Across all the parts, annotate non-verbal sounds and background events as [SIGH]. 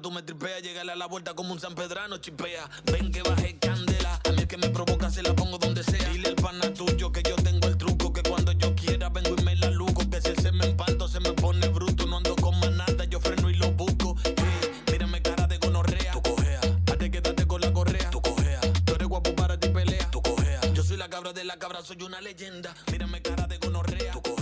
tú me tripeas, llegale a la vuelta como un San Pedrano, chipea. Ven que baje candela, a mí el que me provoca se la pongo donde sea. Dile al pana tuyo que yo tengo el truco, que cuando yo quiera vengo y me la luco, que si se me empanto se me pone bruto, no ando con manada, yo freno y lo busco. Eh, mírame cara de gonorrea, tú cojea. Hazte quédate con la correa, tú cojea. Tú eres guapo para ti pelea, tú cojea. Yo soy la cabra de la cabra, soy una leyenda. Mírame cara de gonorrea, tú cojea.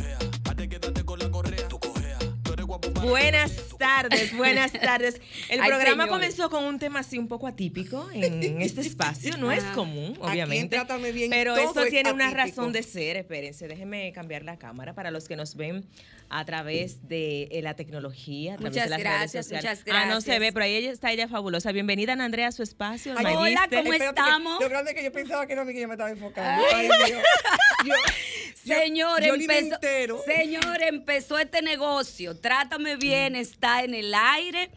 Buenas tardes, buenas [LAUGHS] tardes. El Ay, programa señores. comenzó con un tema así un poco atípico en [LAUGHS] este espacio. No es Ajá. común, obviamente. Trátame Bien pero esto es tiene una razón de ser. Espérense, déjenme cambiar la cámara para los que nos ven a través de eh, la tecnología, a través Muchas de las gracias, redes sociales. muchas Ah, no se gracias. ve, pero ahí ella está ella fabulosa. Bienvenida, Ana Andrea, a su espacio. Ay, hola. ¿cómo Espérate estamos? que- Lo grande es que yo pensaba que era a mí que yo me estaba enfocando. Ay. Ay, Dios. [LAUGHS] Yo- Señor, yo empezó, señor, empezó este negocio. Trátame bien, está en el aire.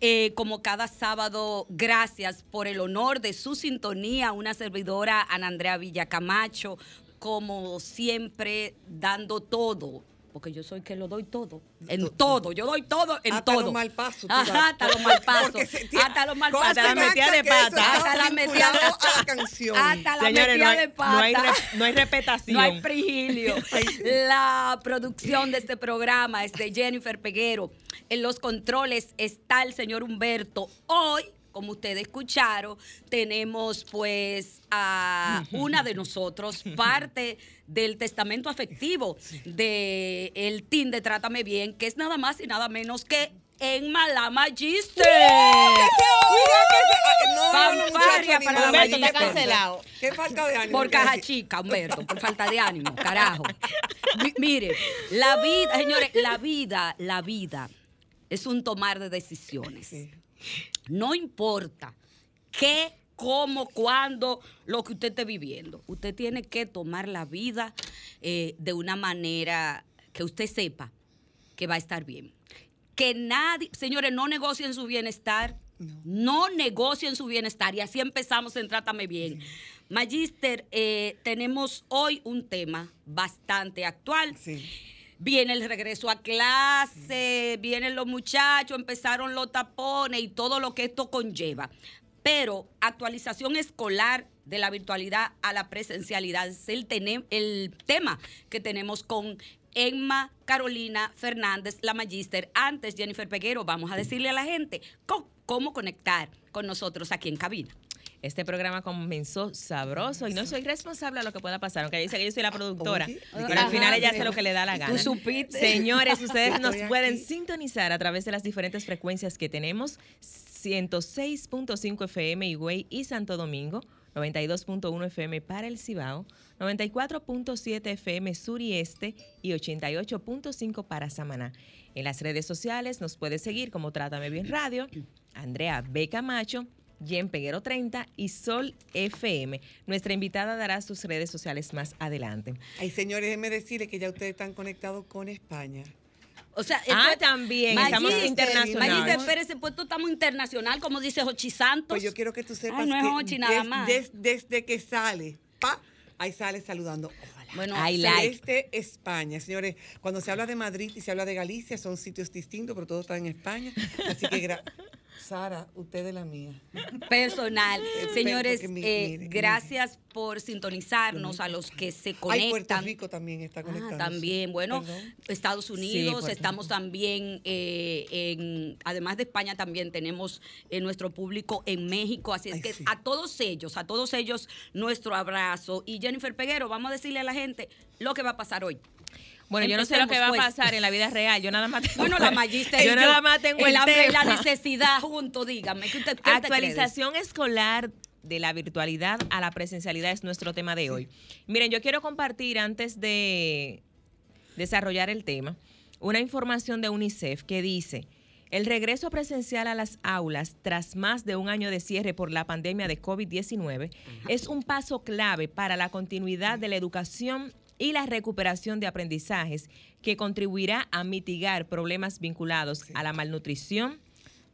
Eh, como cada sábado, gracias por el honor de su sintonía. Una servidora, Ana Andrea Villacamacho, como siempre, dando todo. Porque yo soy que lo doy todo. En todo. Yo doy todo en Hasta todo. los mal pasos, Ajá, hasta los mal pasos. Hasta los mal pasos. Hasta la metida de pata. Hasta la metida de- a la canción. Hasta la metida no hay, de pata. no hay no hay repetación. No hay frigilio. [LAUGHS] La producción de este programa es de Jennifer Peguero. En los controles está el señor Humberto. Hoy, como ustedes escucharon, tenemos pues a una de nosotros, [LAUGHS] parte del testamento afectivo de el team de Trátame Bien, que es nada más y nada menos que Enma la Magister. Fanfarria para la Humberto, está cancelado. Qué falta de ánimo. Por caja chica, Humberto, por falta de ánimo, carajo. Mi- mire, la vida, señores, la vida, la vida es un tomar de decisiones. No importa qué, cómo, cuándo, lo que usted esté viviendo. Usted tiene que tomar la vida eh, de una manera que usted sepa que va a estar bien. Que nadie, señores, no negocien su bienestar. No, negocien su bienestar. Y así empezamos en Trátame Bien. Magister, eh, tenemos hoy un tema bastante actual. Sí. Viene el regreso a clase, vienen los muchachos, empezaron los tapones y todo lo que esto conlleva. Pero actualización escolar de la virtualidad a la presencialidad es el, tema que tenemos con Emma Carolina Fernández, la magíster. Antes, Jennifer Peguero, vamos a decirle a la gente cómo conectar con nosotros aquí en cabina. Este programa comenzó sabroso y no soy responsable de lo que pueda pasar, aunque dice que yo soy la productora. Oye, pero al final ella hace lo que le da la gana. Señores, [LAUGHS] ustedes nos pueden sintonizar a través de las diferentes frecuencias que tenemos. 106.5 FM Higüey y Santo Domingo, 92.1 FM para el Cibao, 94.7 FM Sur y Este y 88.5 para Samaná. En las redes sociales nos puede seguir como Trátame Bien Radio, Andrea B. Camacho, Jen Peguero 30 y Sol FM. Nuestra invitada dará sus redes sociales más adelante. Ay, señores, déjenme decirles que ya ustedes están conectados con España. O sea, Ah, esto- también, estamos Magister, internacional. Magister, espérese, pues tú estamos internacional, como dice Jochi Santos. Pues yo quiero que tú sepas Ay, no es que Hochi nada des- más. des- desde que sale, pa, ahí sale saludando. Hola. Bueno, I like. Celeste, España. Señores, cuando se habla de Madrid y se habla de Galicia, son sitios distintos, pero todo está en España. Así que gra- [LAUGHS] Sara, usted es la mía. personal. Señores, mi- eh, mire, gracias por sintonizarnos a los que se Ay, Puerto conectan. Rico también está Ah, conectado. también, bueno, Perdón. Estados Unidos, estamos también eh, en, además de España también tenemos eh, nuestro público en México, así es Ay, que sí. a todos ellos, a todos ellos nuestro abrazo. Y Jennifer Peguero, vamos a decirle a la gente lo que va a pasar hoy. Bueno, yo no sé lo que va a pasar en la vida real. Yo nada más [LAUGHS] tengo, Bueno, la magista y yo nada más tengo el, hambre y la necesidad juntos, dígame. ¿qué usted, qué usted cree de eso? Actualización escolar de la virtualidad a la presencialidad es nuestro tema de hoy. Miren, yo quiero compartir antes de desarrollar el tema una información de UNICEF que dice, el regreso presencial a las aulas tras más de un año de cierre por la pandemia de COVID-19 es un paso clave para la continuidad de la educación y la recuperación de aprendizajes que contribuirá a mitigar problemas vinculados a la malnutrición,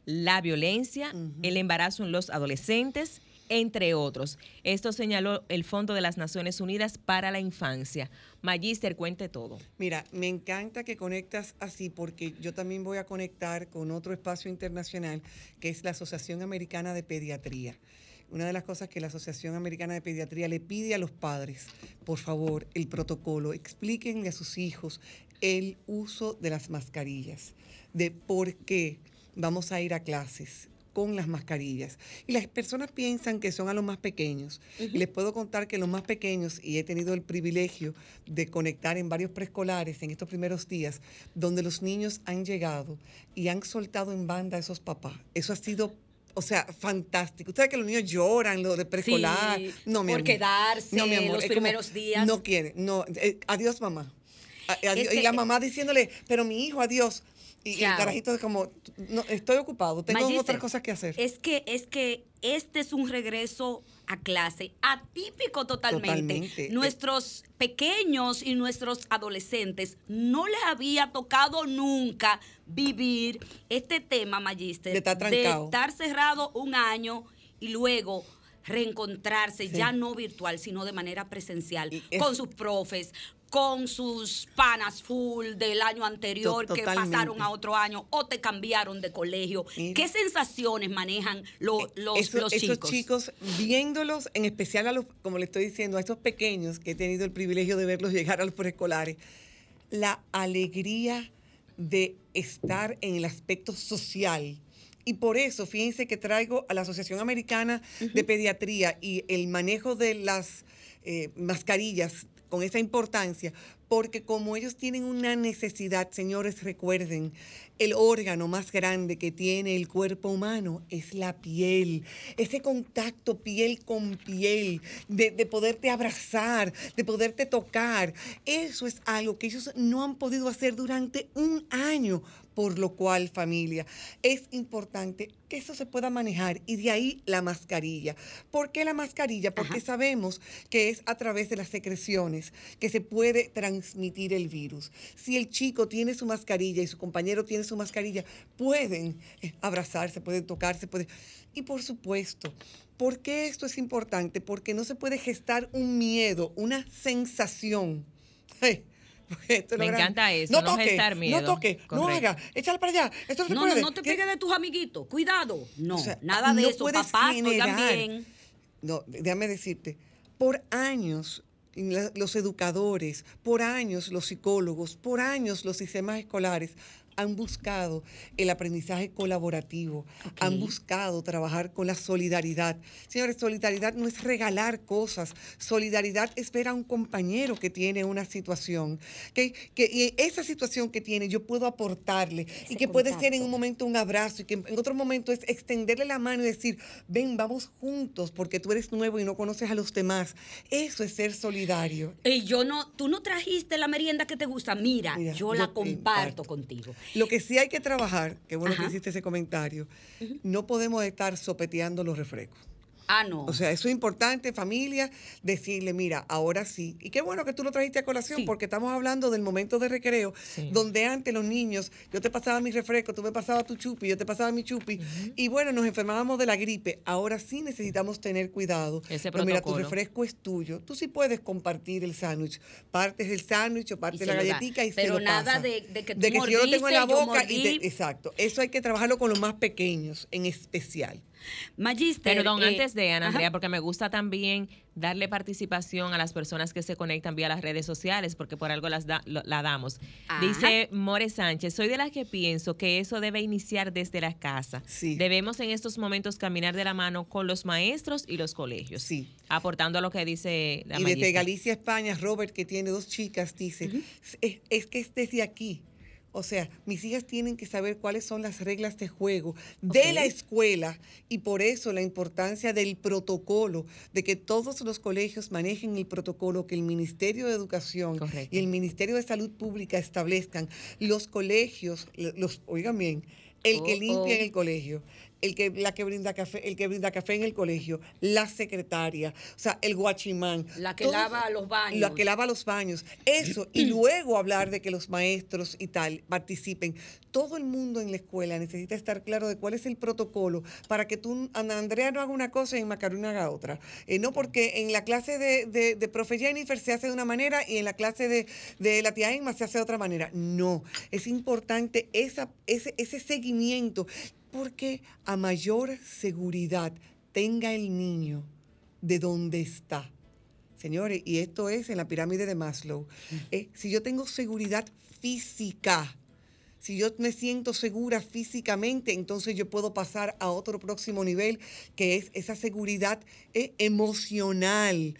la violencia, el embarazo en los adolescentes, entre otros. Esto señaló el Fondo de las Naciones Unidas para la Infancia. Magister, cuente todo. Mira, me encanta que conectas así porque yo también voy a conectar con otro espacio internacional que es la Asociación Americana de Pediatría. Una de las cosas que la Asociación Americana de Pediatría le pide a los padres, por favor, el protocolo, explíquenle a sus hijos el uso de las mascarillas, de por qué vamos a ir a clases con las mascarillas. Y las personas piensan que son a los más pequeños. Y Les puedo contar que los más pequeños, y he tenido el privilegio de conectar en varios preescolares en estos primeros días, donde los niños han llegado y han soltado en banda a esos papás. Eso ha sido... O sea, fantástico. Ustedes que los niños lloran, lo de preescolar. Sí, no, mi por amor. quedarse No, mi amor. los es como, primeros días. No quiere. No. eh, adiós, mamá. Adiós. y la mamá diciéndole, pero mi hijo, adiós. Y, y el carajito es como, no, estoy ocupado, tengo Magister, otras cosas que hacer. Es que, es que este es un regreso a clase atípico totalmente. Totalmente. Nuestros pequeños y nuestros adolescentes no les había tocado nunca vivir este tema, Magister, De estar trancado. estar cerrado un año y luego reencontrarse Sí. ya no virtual, sino de manera presencial, es- con sus profes, con sus panas full del año anterior que pasaron a otro año o te cambiaron de colegio. Mira. ¿Qué sensaciones manejan lo- Eh, los, eso- los esos chicos? chicos, viéndolos, en especial a los, como le estoy diciendo, a esos pequeños que he tenido el privilegio de verlos llegar a los preescolares, la alegría de estar en el aspecto social. Y por eso, fíjense que traigo a la Asociación Americana de Pediatría y el manejo de las eh, mascarillas con esa importancia, porque como ellos tienen una necesidad, señores, recuerden, el órgano más grande que tiene el cuerpo humano es la piel. Ese contacto piel con piel, de, de poderte abrazar, de poderte tocar, eso es algo que ellos no han podido hacer durante un año. Por lo cual, familia, es importante que eso se pueda manejar y de ahí la mascarilla. ¿Por qué la mascarilla? Porque Ajá. sabemos que es a través de las secreciones que se puede transmitir el virus. Si el chico tiene su mascarilla y su compañero tiene su mascarilla, pueden eh, abrazarse, pueden tocarse, pueden... Y por supuesto, ¿por qué esto es importante? Porque no se puede gestar un miedo, una sensación. [LAUGHS] Porque esto Me grande. encanta eso, no gestar miedo. No toque, no haga, échale para allá. Esto no se No, no, puede. no te pegues de tus amiguitos. Cuidado. No, O sea, nada de no eso. Papás, generar-. No, déjame decirte, por años los educadores, por años los psicólogos, por años los sistemas escolares han buscado el aprendizaje colaborativo, han buscado trabajar con la solidaridad. Señores, solidaridad no es regalar cosas, solidaridad es ver a un compañero que tiene una situación, que, que y esa situación que tiene yo puedo aportarle y que puede ser en un momento un abrazo y que en otro momento es extenderle la mano y decir, ven, vamos juntos porque tú eres nuevo y no conoces a los demás. Eso es ser solidario. Y yo no, tú no trajiste la merienda que te gusta. Mira, Mira, yo yo la comparto contigo. Lo que sí hay que trabajar, qué bueno Ajá. que hiciste ese comentario, no podemos estar sopeteando los refrescos. Ah, no. O sea, eso es importante, familia, decirle, mira, ahora sí. Y qué bueno que tú lo trajiste a colación, Sí. porque estamos hablando del momento de recreo, Sí. donde antes los niños, yo te pasaba mi refresco, tú me pasabas tu chupi, yo te pasaba mi chupi, y bueno, nos enfermábamos de la gripe. Ahora sí necesitamos tener cuidado. Ese Pero mira, tu protocolo. refresco es tuyo. Tú sí puedes compartir el sándwich. Partes del sándwich o partes se la galletita y Pero se lo nada pasa. de- de que tú si yo lo tengo en la mordiste, boca y te- exacto. Eso hay que trabajarlo con los más pequeños, en especial. Magister. Perdón, eh, antes de Ana ajá. Andrea, porque me gusta también darle participación a las personas que se conectan vía las redes sociales, porque por algo las da- lo- la damos. Ajá. Dice More Sánchez, soy de las que pienso que eso debe iniciar desde la casa. Sí. Debemos en estos momentos caminar de la mano con los maestros y los colegios. Sí. Aportando a lo que dice la y desde. Galicia, España, Robert, que tiene dos chicas, dice, es, es que es desde aquí. O sea, mis hijas tienen que saber cuáles son las reglas de juego de la escuela y por eso la importancia del protocolo, de que todos los colegios manejen el protocolo que el Ministerio de Educación Correcto. y el Ministerio de Salud Pública establezcan. Los colegios, los, oigan bien, el que Oh, limpia en oh. el colegio, el que, la que brinda café, el que brinda café en el colegio, la secretaria, o sea, el guachimán. La que lava los baños. La que lava los baños. Eso, y luego hablar de que los maestros y tal participen. Todo el mundo en la escuela necesita estar claro de cuál es el protocolo para que tú, Ana Andrea, no haga una cosa y Macarena haga otra. Eh, no porque en la clase de, de, de profe Jennifer se hace de una manera y en la clase de, de la tía Emma se hace de otra manera. No, es importante esa, ese, ese seguimiento porque a mayor seguridad tenga el niño de dónde está. Señores, y esto es en la pirámide de Maslow. Eh, si yo tengo seguridad física, si yo me siento segura físicamente, entonces yo puedo pasar a otro próximo nivel, que es esa seguridad eh, emocional.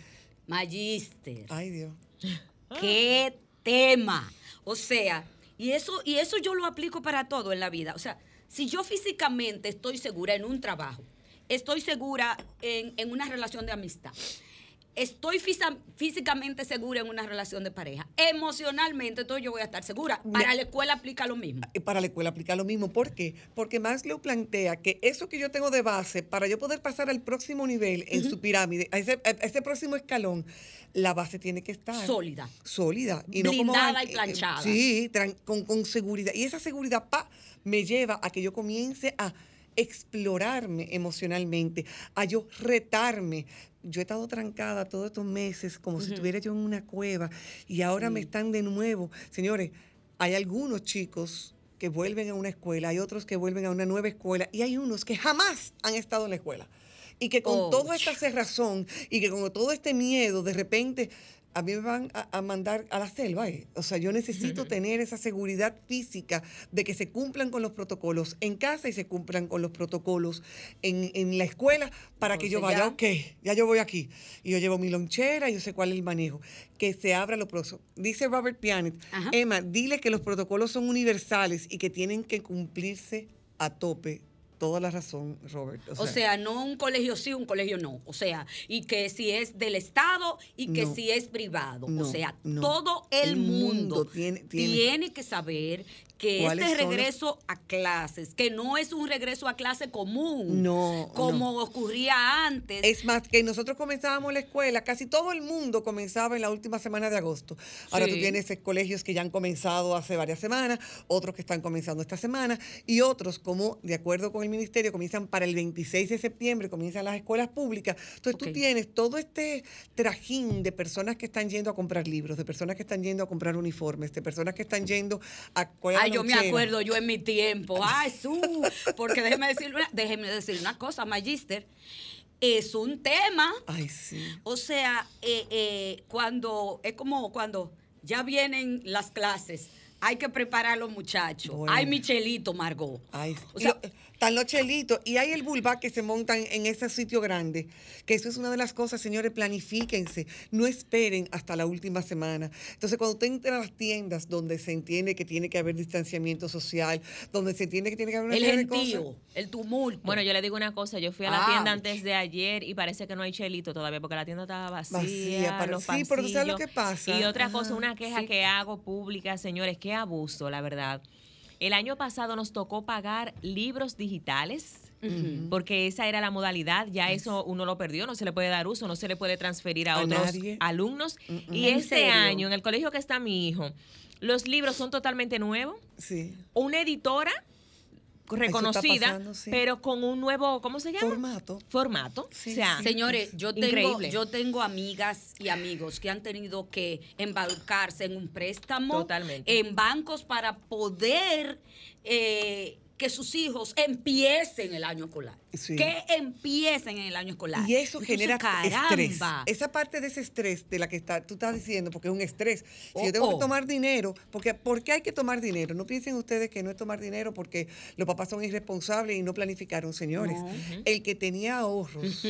Magister. Ay, Dios. [GASPS] ¿Qué tema? O sea, y eso, y eso yo lo aplico para todo en la vida. O sea, si yo físicamente estoy segura en un trabajo, estoy segura en, en una relación de amistad, estoy fisa- físicamente segura en una relación de pareja, emocionalmente, entonces yo voy a estar segura. Para la escuela aplica lo mismo. Para la escuela aplica lo mismo. ¿Por qué? Porque Maslow plantea que eso que yo tengo de base, para yo poder pasar al próximo nivel en su pirámide, a ese, a ese próximo escalón, la base tiene que estar Sólida. Sólida. Y no como Blindada y planchada. Sí, con, con seguridad. Y esa seguridad, pa, me lleva a que yo comience a explorarme emocionalmente, a yo retarme. Yo he estado trancada todos estos meses como si estuviera yo en una cueva y ahora me están de nuevo. Señores, hay algunos chicos que vuelven a una escuela, hay otros que vuelven a una nueva escuela y hay unos que jamás han estado en la escuela. Y que con Oh. toda esta cerrazón y que con todo este miedo, de repente, a mí me van a, a mandar a la selva. eh. O sea, yo necesito tener esa seguridad física de que se cumplan con los protocolos en casa y se cumplan con los protocolos en, en la escuela para que yo vaya, ya- ok, ya yo voy aquí. Y yo llevo mi lonchera, yo sé cuál es el manejo. Que se abra lo próximo. Dice Robert Pianet, Ajá. Emma, dile que los protocolos son universales y que tienen que cumplirse a tope. Toda la razón, Robert. O sea, no un colegio sí, un colegio no. O sea, y que si es del Estado y que No. si es privado. No, o sea, no. todo el, El mundo, mundo tiene- tiene, tiene- que saber que ¿Cuáles este los- regreso a clases, que no es un regreso a clase común. No, Como ocurría antes. Es más, que nosotros comenzábamos la escuela, casi todo el mundo comenzaba en la última semana de agosto. Ahora tú tienes eh, colegios que ya han comenzado hace varias semanas, otros que están comenzando esta semana y otros, como de acuerdo con el ministerio, comienzan para el 26 de septiembre, comienzan las escuelas públicas. Entonces tú tienes todo este trajín de personas que están yendo a comprar libros, de personas que están yendo a comprar uniformes, de personas que están yendo a... ¿cuál es la Ay, yo me acuerdo yo en mi tiempo. Ay, su, porque déjeme decirle una, déjeme decir una cosa, Magister. Es un tema. Ay, sí. O sea, eh, eh, cuando es como cuando ya vienen las clases, hay que preparar a los muchachos. Bueno. Hay Michelito, Margot. Ay, O sea, están los chelitos y hay el bulba que se montan en ese sitio grande. Que eso es una de las cosas, señores, planifíquense. No esperen hasta la última semana. Entonces, cuando usted entra a las tiendas donde se entiende que tiene que haber distanciamiento social, donde se entiende que tiene que haber una el serie de cosas, gentío, el tumulto. Bueno, yo le digo una cosa, yo fui a la Ouch. tienda antes de ayer y parece que no hay chelito todavía porque la tienda estaba vacía. Vacía, pero- los sí, pero tú sabes lo que pasa. Y otra Ajá, cosa, una queja sí. que hago pública, señores, qué abuso, la verdad. El año pasado nos tocó pagar libros digitales. Porque esa era la modalidad, ya eso uno lo perdió, no se le puede dar uso, no se le puede transferir a, A otros nadie. alumnos. Mm, Y ¿En este serio? año, en el colegio que está mi hijo, los libros son totalmente nuevos, Sí. una editora reconocida, pasando, sí. pero con un nuevo, ¿cómo se llama? Formato. Formato. Sí, o sea, sí. Señores, yo tengo, Increíble. yo tengo amigas y amigos que han tenido que embarcarse en un préstamo Totalmente. en bancos para poder eh, que sus hijos empiecen el año escolar. Sí. Que empiecen en el año escolar. Y eso Entonces, genera estrés. caramba. Esa parte de ese estrés de la que está, tú estás diciendo, porque es un estrés. Si Oh, yo tengo oh. que tomar dinero, porque ¿por qué hay que tomar dinero? No piensen ustedes que no es tomar dinero porque los papás son irresponsables y no planificaron, señores. No. El que tenía ahorros.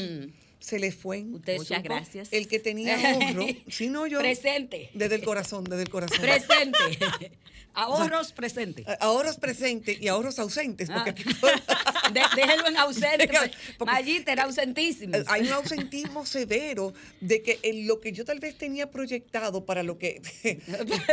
Se le fue. Muchas gracias. El que tenía ahorro, [LAUGHS] si no yo, Presente. desde el corazón, desde el corazón. Presente. [LAUGHS] Ahorros presente. A- Ahorros presentes y ahorros ausentes. Ah. Porque [LAUGHS] De- déjelo en ausente. pues. Mayita era ausentísimo. Eh, Hay un ausentismo severo de que en lo que yo tal vez tenía proyectado para lo que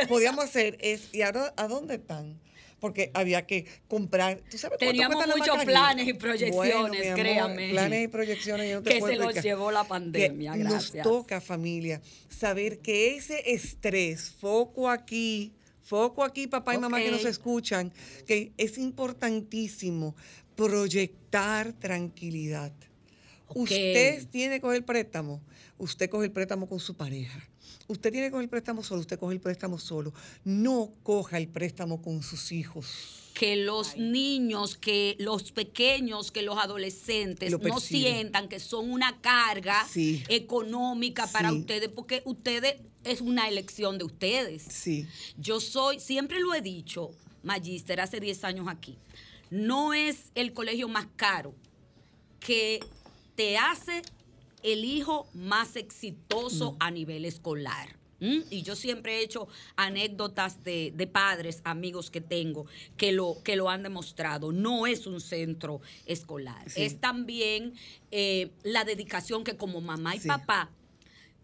podíamos hacer es, ¿y ahora a dónde están? Porque había que comprar. ¿Tú sabes cuánto Teníamos muchos planes y proyecciones, Bueno, amor, créame. Planes y proyecciones. yo no te Que se los explicar. llevó la Que pandemia, Nos toca, familia, saber que ese estrés, foco aquí, foco aquí, papá y mamá que nos escuchan, que es importantísimo proyectar tranquilidad. Usted tiene que coger préstamo, usted coge el préstamo con su pareja. Usted tiene que coger el préstamo solo, usted coge el préstamo solo. No coja el préstamo con sus hijos. que los niños, que los pequeños, que los adolescentes Lo no sientan que son una carga Sí. económica para ustedes, porque ustedes es una elección de ustedes. Sí. Yo soy, siempre lo he dicho, Magister, hace 10 años aquí, no es el colegio más caro que te hace el hijo más exitoso a nivel escolar. Y yo siempre he hecho anécdotas de, de padres, amigos que tengo, que lo, que lo han demostrado. No es un centro escolar. Sí. Es también eh, la dedicación que como mamá y Sí. papá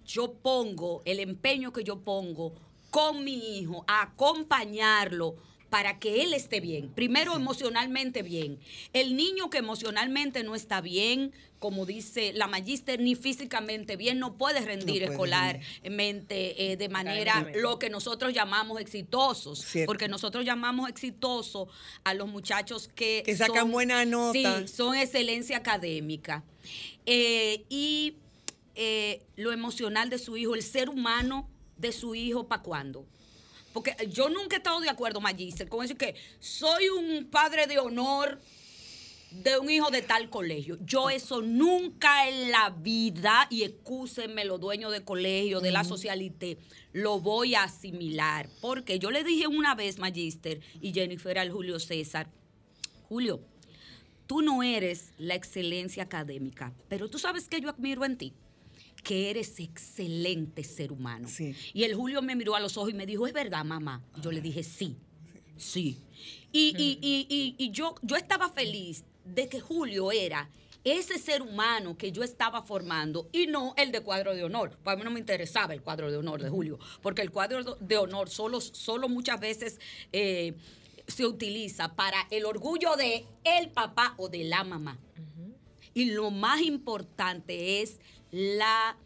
yo pongo, el empeño que yo pongo con mi hijo, a acompañarlo para que él esté bien. Primero emocionalmente bien. El niño que emocionalmente no está bien, como dice la magíster, ni físicamente bien, no puede rendir escolarmente eh, de manera lo que nosotros llamamos exitosos. Cierto. Porque nosotros llamamos exitosos a los muchachos que... Que sacan buena nota. Sí, son excelencia académica. Eh, y eh, lo emocional de su hijo, el ser humano de su hijo, ¿para cuándo? Porque yo nunca he estado de acuerdo, Magister, con eso que soy un padre de honor de un hijo de tal colegio. Yo eso nunca en la vida, y excúsenme los dueños de colegio, de la socialité, lo voy a asimilar. Porque yo le dije una vez, Magister, y Jennifer al Julio César, Julio, tú no eres la excelencia académica, pero tú sabes que yo admiro en ti que eres excelente ser humano. Sí. Y el Julio me miró a los ojos y me dijo, ¿es verdad, mamá? Y yo le dije, sí, sí. Y, y- y- y- y yo, yo estaba feliz de que Julio era ese ser humano que yo estaba formando y no el de cuadro de honor. Para mí no me interesaba el cuadro de honor de Julio, porque el cuadro de honor solo, solo muchas veces eh, se utiliza para el orgullo de el papá o de la mamá. Y lo más importante es la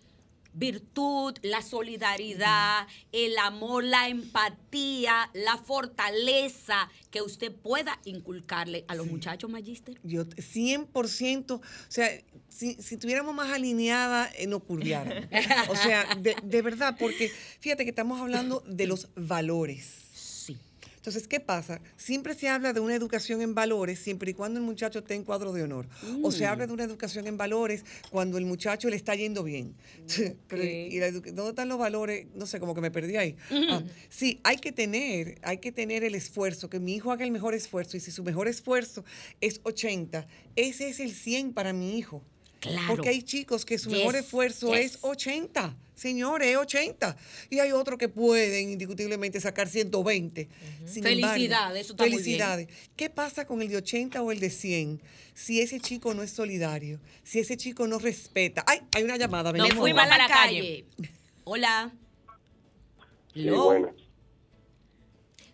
virtud, la solidaridad, el amor, la empatía, la fortaleza que usted pueda inculcarle a los muchachos magíster. Yo 100%, o sea, si, si tuviéramos más alineada, eh, no curviáramos. [LAUGHS] O sea, de, de verdad, porque fíjate que estamos hablando de los valores. Entonces, ¿qué pasa? Siempre se habla de una educación en valores siempre y cuando el muchacho esté en cuadro de honor. O se habla de una educación en valores cuando el muchacho le está yendo bien. [LAUGHS] Pero, ¿y la edu- ¿Dónde están los valores? No sé, como que me perdí ahí. Ah, sí, hay que tener, hay que tener el esfuerzo, que mi hijo haga el mejor esfuerzo. Y si su mejor esfuerzo es 80, ese es el 100 para mi hijo. Claro. Porque hay chicos que su mejor Yes, esfuerzo yes. es 80. Señores, es 80. Y hay otros que pueden indiscutiblemente sacar 120. Sin embargo, Felicidades, eso está muy bien. Felicidades. ¿Qué pasa con el de 80 o el de 100? Si ese chico no es solidario, si ese chico no respeta. ¡Ay! Hay una llamada. Nos venimos. fuimos a la calle. Hola. Sí, Hello. buenas.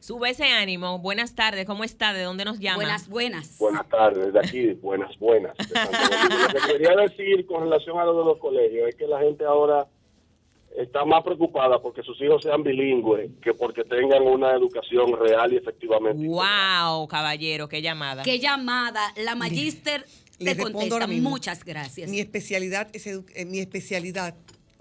Sube ese ánimo. Buenas tardes, ¿cómo está? ¿De dónde nos llama? Buenas, buenas. Buenas tardes, de aquí, buenas, buenas. Lo que quería decir con relación a lo de los colegios es que la gente ahora está más preocupada porque sus hijos sean bilingües que porque tengan una educación real y efectivamente. Wow, caballero, qué llamada. Qué llamada. La magíster Le te respondo contesta. Muchas gracias. Mi especialidad es edu- eh, mi especialidad.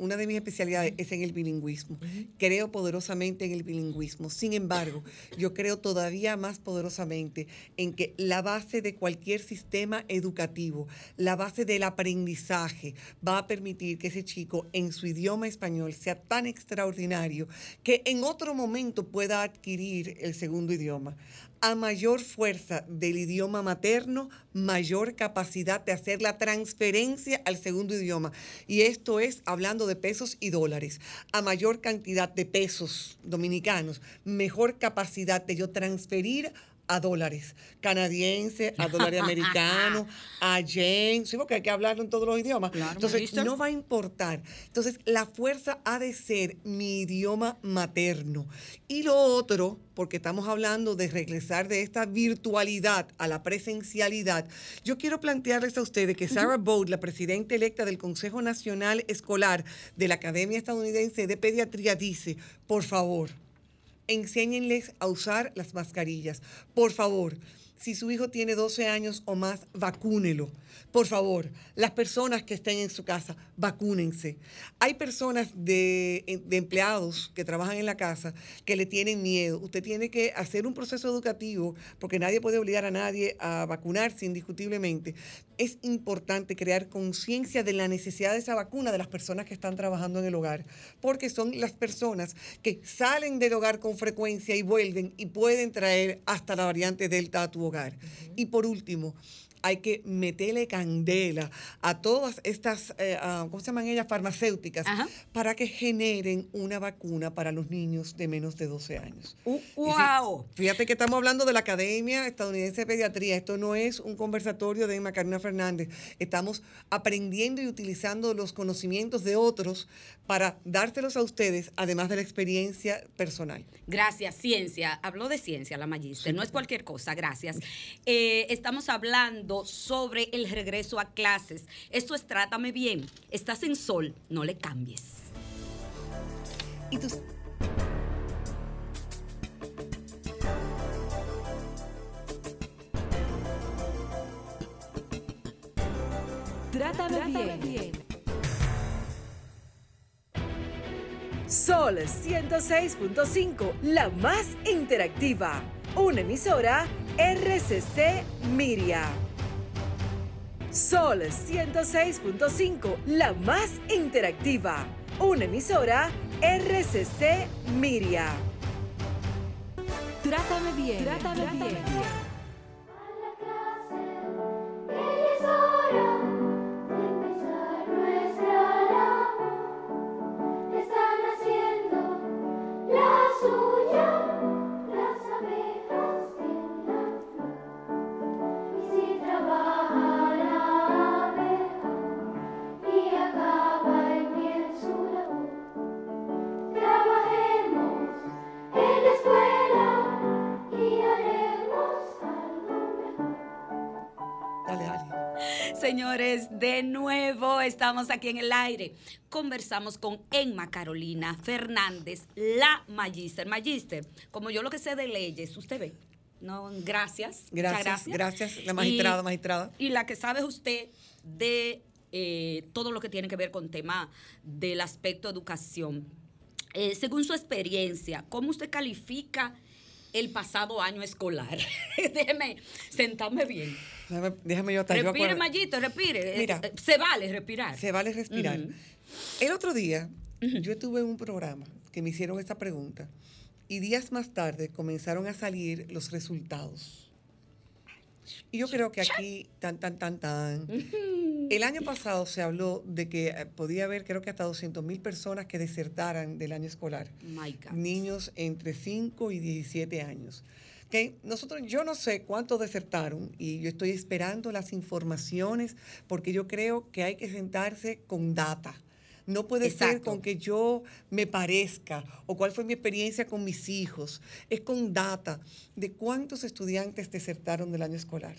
Una de mis especialidades es en el bilingüismo. Creo poderosamente en el bilingüismo. Sin embargo, [LAUGHS] yo creo todavía más poderosamente en que la base de cualquier sistema educativo, la base del aprendizaje, va a permitir que ese chico en su idioma español sea tan extraordinario que en otro momento pueda adquirir el segundo idioma a mayor fuerza del idioma materno, mayor capacidad de hacer la transferencia al segundo idioma. Y esto es hablando de pesos y dólares. A mayor cantidad de pesos dominicanos, mejor capacidad de yo transferir a dólares canadiense, a dólares americano, a yen, sí, porque hay que hablarlo en todos los idiomas. Claro, Entonces, no va a importar. Entonces, la fuerza ha de ser mi idioma materno. Y lo otro, porque estamos hablando de regresar de esta virtualidad a la presencialidad, yo quiero plantearles a ustedes que Sarah Bowles, la presidenta electa del Consejo Nacional Escolar de la Academia Estadounidense de Pediatría, dice, por favor, enséñenles a usar las mascarillas. Por favor, si su hijo tiene 12 años o más, vacúnelo. Por favor, las personas que estén en su casa, vacúnense. Hay personas de, de empleados que trabajan en la casa que le tienen miedo. Usted tiene que hacer un proceso educativo, porque nadie puede obligar a nadie a vacunarse indiscutiblemente. Es importante crear conciencia de la necesidad de esa vacuna de las personas que están trabajando en el hogar, porque son las personas que salen del hogar con frecuencia y vuelven y pueden traer hasta la variante Delta a tu hogar. Y por último, hay que meterle candela a todas estas, eh, ah, ¿cómo se llaman ellas? Farmacéuticas, Ajá. para que generen una vacuna para los niños de menos de 12 años. Uh, ¡Wow! Fíjate que estamos hablando de la Academia Estadounidense de Pediatría. Esto no es un conversatorio de Macarena Fernández. Estamos aprendiendo y utilizando los conocimientos de otros para dárselos a ustedes, además de la experiencia personal. Gracias, ciencia. Habló de ciencia la magíster, no es cualquier cosa, gracias. Eh, estamos hablando sobre el regreso a clases. Esto es Trátame Bien. Estás en sol, no le cambies. Y Trátame, bien. Sol 106.5, la más interactiva. Una emisora RCC Miria. Sol 106.5, la más interactiva. Una emisora RCC Miria. Trátame bien. Trátame, bien. Es estamos aquí en el aire. Conversamos con Emma Carolina Fernández, la magíster. Magíster, como yo lo que sé de leyes, usted ve. No, gracias. muchas Gracias, gracias, la magistrada, Y- magistrada. Y la que sabe usted de eh, todo lo que tiene que ver con tema del aspecto educación. Eh, según su experiencia, ¿cómo usted califica el pasado año escolar? [LAUGHS] Déjeme sentarme bien. Déjame, déjame yo hasta yo Respire, Mayito, respire. Mira. Eh, se vale respirar. Se vale respirar. El otro día, yo estuve en un programa que me hicieron esta pregunta y días más tarde comenzaron a salir los resultados. Y yo creo que aquí, tan, tan, tan, tan. El año pasado se habló de que eh, podía haber, creo que hasta 200 mil personas que desertaran del año escolar. My God. Niños entre 5 y 17 años. Que nosotros, yo no sé cuántos desertaron y yo estoy esperando las informaciones porque yo creo que hay que sentarse con data. No puede ser con que yo me parezca o cuál fue mi experiencia con mis hijos. Es con data de cuántos estudiantes desertaron del año escolar.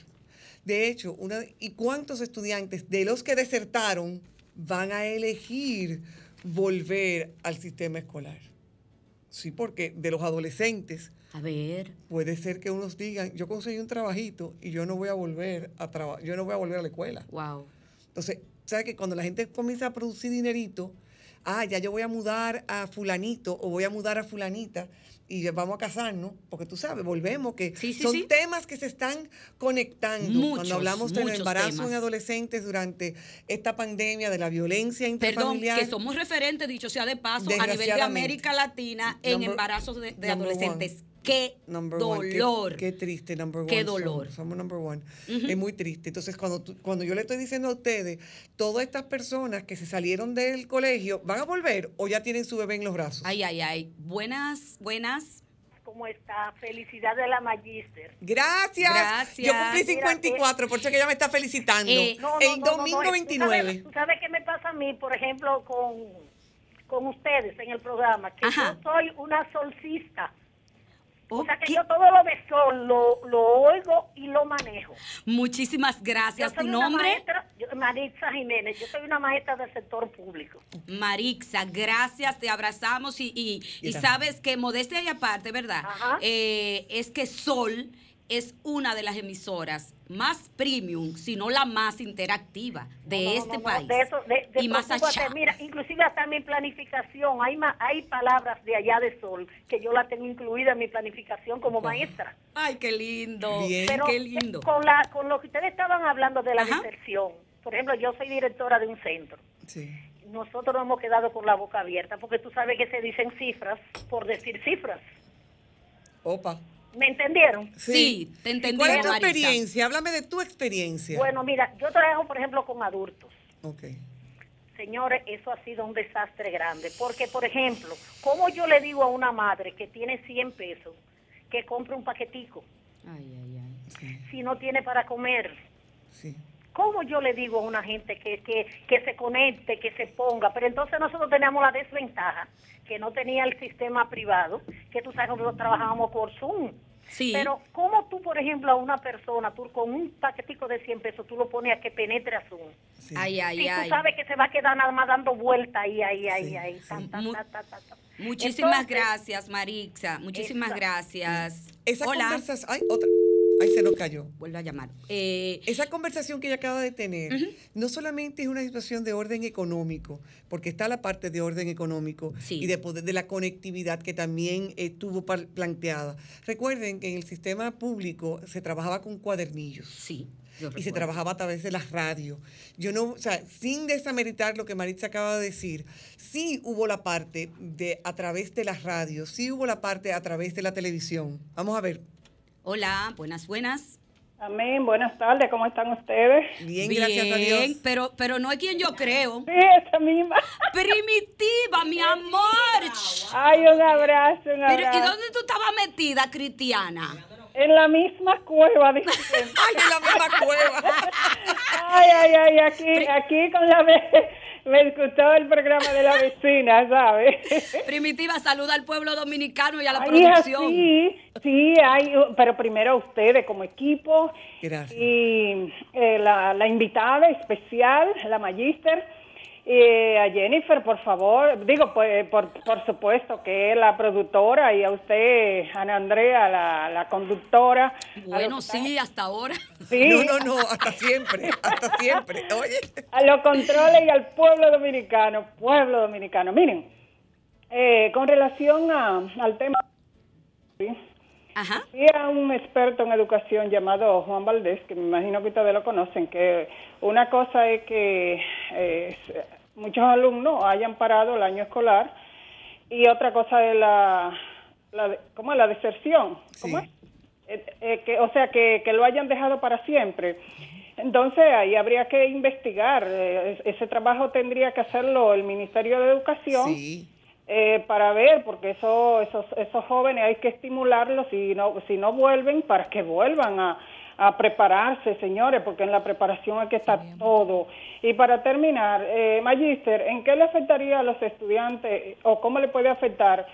De hecho, una, ¿y cuántos estudiantes de los que desertaron van a elegir volver al sistema escolar? Sí, porque de los adolescentes A ver. puede ser que unos digan, yo conseguí un trabajito y yo no voy a volver a trabajar, yo no voy a volver a la escuela. Wow. Entonces, ¿sabes que cuando la gente comienza a producir dinerito, ah, ya yo voy a mudar a fulanito o voy a mudar a fulanita y vamos a casarnos, porque tú sabes, volvemos, que Sí, sí, son sí. temas que se están conectando Muchos, cuando hablamos del embarazo temas. en adolescentes durante esta pandemia, de la violencia Perdón, intrafamiliar. que somos referentes, dicho sea de paso, a nivel de. América Latina en embarazos de, adolescentes. Qué Number one. Qué- dolor. Qué, triste, number one. Qué dolor. Somos, number one. Es muy triste. Entonces, cuando, tú- cuando yo le estoy diciendo a ustedes, todas estas personas que se salieron del colegio, ¿van a volver o ya tienen su bebé en los brazos? Ay, ay, ay. Buenas, buenas. ¿Cómo está? Felicidad de la Magister. Gracias. Gracias. Yo cumplí Mira, 54, por eso es que ella me está felicitando. Eh, No, no, el no, no, domingo no, ¿tú 29. sabes- ¿Tú sabes qué me pasa a mí, por ejemplo, con, con ustedes en el programa? Que Ajá. yo soy una solcista. O sea que yo todo lo de sol lo, lo oigo y lo manejo. Muchísimas Yo gracias. soy ¿Tu una nombre? maestra, yo- Maritza Jiménez, yo soy una maestra del sector público. Marixa, gracias, te abrazamos y, y- sabes que modestia y aparte, ¿verdad? Ajá. Eh, es que Sol es una de las emisoras más premium, si no la más interactiva de No, no, este no, no, país. De eso, de, de y más allá. Mira, inclusive hasta mi planificación, hay, ma- hay palabras de allá de sol que yo la tengo incluida en mi planificación como maestra. Ay, qué lindo. Bien. Pero qué eh, lindo. Con, la, con lo que ustedes estaban hablando de la Ajá. deserción, por ejemplo, yo soy directora de un centro. Sí. Nosotros nos hemos quedado con la boca abierta porque tú sabes que se dicen cifras por decir cifras. Opa. ¿Me entendieron? Sí, te ¿Y entendí, ¿Cuál es tu Marisa. experiencia? Háblame de tu experiencia. Bueno, mira, yo trabajo, por ejemplo, con adultos. Ok. Señores, eso ha sido un desastre grande. Porque, por ejemplo, ¿cómo yo le digo a una madre que tiene 100 pesos que compre un paquetico Ay, ay, ay. Sí, si no tiene para comer? sí. ¿Cómo yo le digo a una gente que, que, que se conecte, que se ponga? Pero entonces nosotros teníamos la desventaja que no tenía el sistema privado, que tú sabes que nosotros trabajábamos por Zoom. Sí. Pero ¿cómo tú, por ejemplo, a una persona, tú con un paquetico de 100 pesos, tú lo pones a que penetre a Zoom? sí. Ay, ay, Si ay. tú sabes que se va a quedar nada más dando vuelta ahí, ahí, ahí, Sí, ahí. sí. Muchísimas Entonces, gracias, Marixa. Muchísimas Esa- gracias. Esa Hola. Ay, otra. Ay, se nos cayó. Vuelve a llamar. Eh, Esa conversación que ella acaba de tener no solamente es una situación de orden económico, porque está la parte de orden económico Sí. y de, poder- de la conectividad que también estuvo par- planteada. Recuerden que en el sistema público se trabajaba con cuadernillos. sí. yo Y se trabajaba a través de las radios. Yo no, o sea, sin desameritar lo que Maritza acaba de decir, sí hubo la parte de a través de las radios, sí hubo la parte a través de la televisión. Vamos a ver. Hola, buenas, buenas. Amén, buenas tardes, ¿cómo están ustedes? Bien, gracias a Bien, Dios. Pero, pero no es quien yo creo. Sí, esa misma. Primitiva, mi amor. Ay, un abrazo, un Pero, abrazo. ¿y dónde tú estabas metida, Cristiana? En la misma cueva, dicen. [LAUGHS] Ay, en la misma cueva. [LAUGHS] Ay, ay, ay, aquí, aquí con la... Me escuchó el programa de la vecina, ¿sabes? [LAUGHS] Primitiva, saluda al pueblo dominicano y a la Ay, producción. sí, sí, hay, pero primero a ustedes como equipo Gracias. y eh, la, la invitada especial, la magíster, eh, a Jennifer, por favor, digo, pues, por, por supuesto que es la productora y a usted, Ana Andrea, la, la conductora. Bueno, sí, hasta ahora. sí, No, no, no, hasta siempre, hasta siempre. Oye. a los controles y al pueblo dominicano, pueblo dominicano. Miren, eh, con relación a- al tema... Ajá. A un experto en educación llamado Juan Valdés, que me imagino que ustedes lo conocen, que una cosa es que eh, muchos alumnos hayan parado el año escolar y otra cosa es la, la de- ¿cómo es? La deserción. ¿Cómo Sí. es? Eh, eh, que, o sea, que, que lo hayan dejado para siempre. Entonces, ahí habría que investigar. eh, ese trabajo tendría que hacerlo el Ministerio de Educación Sí. Eh, para ver, porque eso, esos, esos jóvenes hay que estimularlos si no, si no vuelven, para que vuelvan a, a prepararse, señores, porque en la preparación hay que estar todo. Y para terminar, eh, Magister, ¿en qué le afectaría a los estudiantes o cómo le puede afectar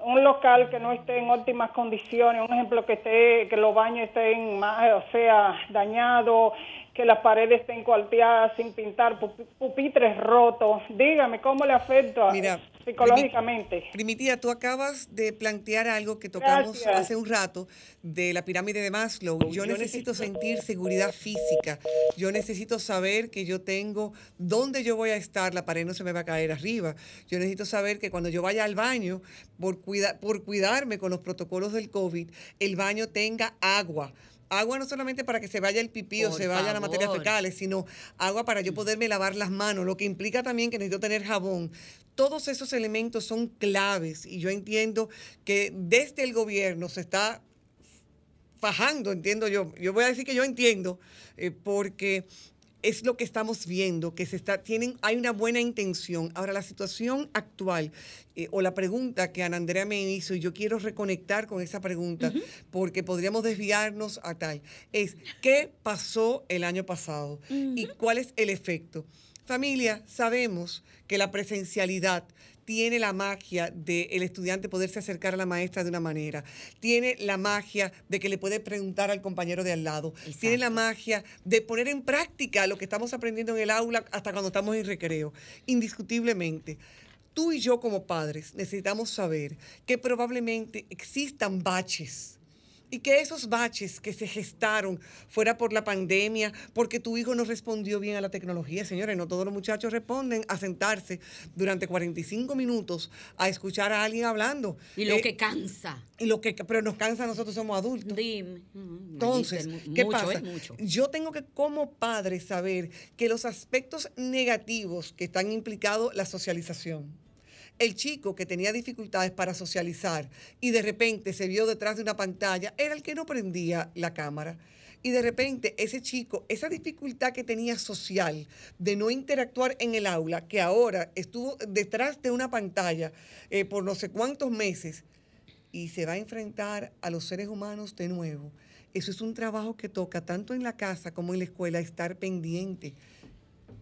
un local que no esté en óptimas condiciones, un ejemplo que esté, que los baños estén, más, o sea, dañados, que las paredes estén cuarteadas sin pintar, pup- pupitres rotos? Dígame, ¿cómo le afecta Mira, psicológicamente? Primitiva, tú acabas de plantear algo que tocamos Gracias. hace un rato de la pirámide de Maslow. Yo necesito sentir seguridad física. Yo necesito saber que yo tengo dónde yo voy a estar, la pared no se me va a caer arriba. Yo necesito saber que cuando yo vaya al baño, por, cuida- por cuidarme con los protocolos del COVID, el baño tenga agua. Agua no solamente para que se vaya el pipí o se vaya la materia favor. fecal, sino agua para yo poderme lavar las manos, lo que implica también que necesito tener jabón. Todos esos elementos son claves y yo entiendo que desde el gobierno se está fajando, entiendo yo. Yo voy a decir que yo entiendo, eh, porque es lo que estamos viendo, que se está, tienen, hay una buena intención. Ahora, la situación actual, eh, o la pregunta que Ana Andrea me hizo, y yo quiero reconectar con esa pregunta, porque podríamos desviarnos a tal, es ¿qué pasó el año pasado? ¿Y cuál es el efecto? Familia, sabemos que la presencialidad tiene la magia de el estudiante poderse acercar a la maestra de una manera, tiene la magia de que le puede preguntar al compañero de al lado, tiene la magia de poner en práctica lo que estamos aprendiendo en el aula hasta cuando estamos en recreo, indiscutiblemente. Tú y yo como padres necesitamos saber que probablemente existan baches y que esos baches que se gestaron fuera por la pandemia, porque tu hijo no respondió bien a la tecnología, señores, no todos los muchachos responden a sentarse durante 45 minutos a escuchar a alguien hablando. Y lo Eh, que cansa. y lo que, pero nos cansa nosotros somos adultos. Dime. Mm, Entonces, ¿qué mucho, pasa? mucho. Yo tengo que como padre saber que los aspectos negativos que están implicados la socialización. El chico que tenía dificultades para socializar y de repente se vio detrás de una pantalla era el que no prendía la cámara. Y de repente ese chico, esa dificultad que tenía social de no interactuar en el aula, que ahora estuvo detrás de una pantalla eh, por no sé cuántos meses, y se va a enfrentar a los seres humanos de nuevo. Eso es un trabajo que toca tanto en la casa como en la escuela estar pendiente.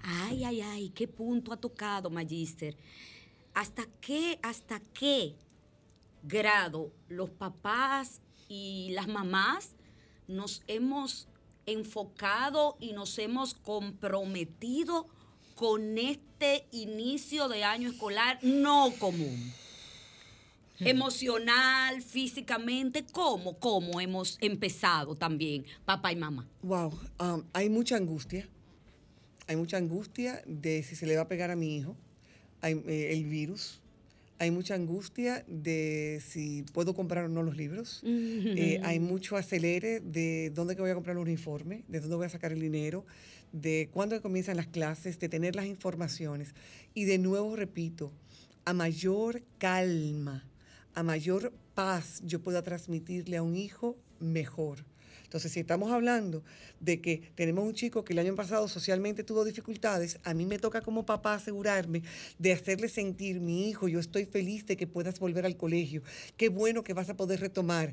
Ay, ay, ay, qué punto ha tocado, Magister. ¿Hasta qué, hasta qué grado los papás y las mamás nos hemos enfocado y nos hemos comprometido con este inicio de año escolar no común? Emocional, físicamente, ¿cómo? ¿Cómo hemos empezado también, papá y mamá? Wow, um, hay mucha angustia. Hay mucha angustia de si se le va a pegar a mi hijo hay, eh, el virus. Hay mucha angustia de si puedo comprar o no los libros. [LAUGHS] Eh, hay mucho acelere de dónde que voy a comprar el uniforme, de dónde voy a sacar el dinero, de cuándo comienzan las clases, de tener las informaciones. Y de nuevo repito, a mayor calma, a mayor paz yo pueda transmitirle a un hijo, mejor. Entonces, si estamos hablando de que tenemos un chico que el año pasado socialmente tuvo dificultades, a mí me toca como papá asegurarme de hacerle sentir, mi hijo, yo estoy feliz de que puedas volver al colegio, qué bueno que vas a poder retomar.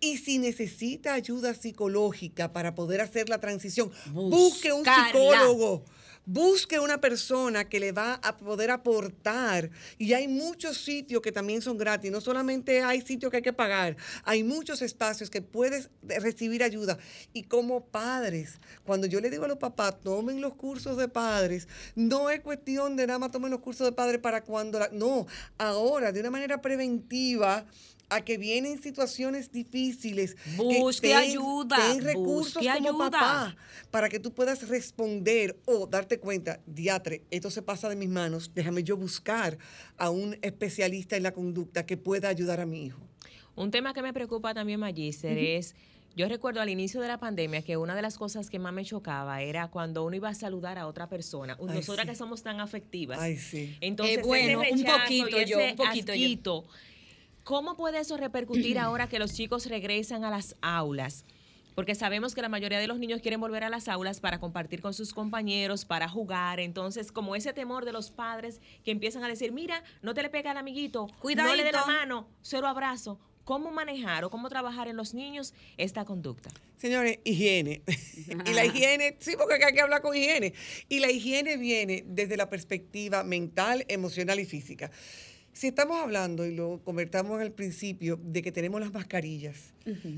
Y si necesita ayuda psicológica para poder hacer la transición, busque un psicólogo. Busque una persona que le va a poder aportar. Y hay muchos sitios que también son gratis. No solamente hay sitios que hay que pagar. Hay muchos espacios que puedes de- recibir ayuda. Y como padres, cuando yo le digo a los papás, tomen los cursos de padres, no es cuestión de nada más tomen los cursos de padres para cuando... la- no, ahora, de una manera preventiva, a que vienen situaciones difíciles. que Busque ten- ayuda, Ten recursos busque como ayuda. papá para que tú puedas responder o darte cuenta, diatre, esto se pasa de mis manos, déjame yo buscar a un especialista en la conducta que pueda ayudar a mi hijo. Un tema que me preocupa también, Magister, es, yo recuerdo al inicio de la pandemia que una de las cosas que más me chocaba era cuando uno iba a saludar a otra persona. Ay, Nosotras sí. que somos tan afectivas. Ay, sí. Entonces, Eh, bueno, ese un poquito y yo, un poquito yo. ¿Cómo puede eso repercutir [CLEARS THROAT] ahora que los chicos regresan a las aulas? Porque sabemos que la mayoría de los niños quieren volver a las aulas para compartir con sus compañeros, para jugar. Entonces, como ese temor de los padres que empiezan a decir, mira, no te le pega al amiguito, no le dé la Cuidadito. mano, cero abrazo. cómo manejar o cómo trabajar en los niños esta conducta. Señores, higiene. [LAUGHS] y la higiene, sí, porque hay que hablar con higiene. Y la higiene viene desde la perspectiva mental, emocional y física. Si estamos hablando, y lo convertamos al principio, de que tenemos las mascarillas,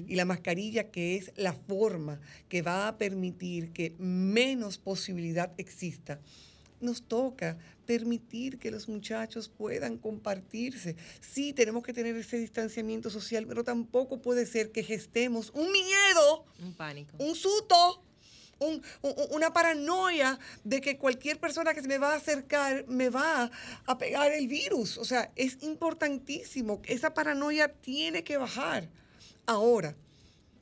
y la mascarilla que es la forma que va a permitir que menos posibilidad exista, nos toca permitir que los muchachos puedan compartirse. Sí, tenemos que tener ese distanciamiento social, pero tampoco puede ser que gestemos un miedo, Un pánico. un susto, un- un- una paranoia de que cualquier persona que se me va a acercar me va a pegar el virus. O sea, es importantísimo. Esa paranoia tiene que bajar. Ahora,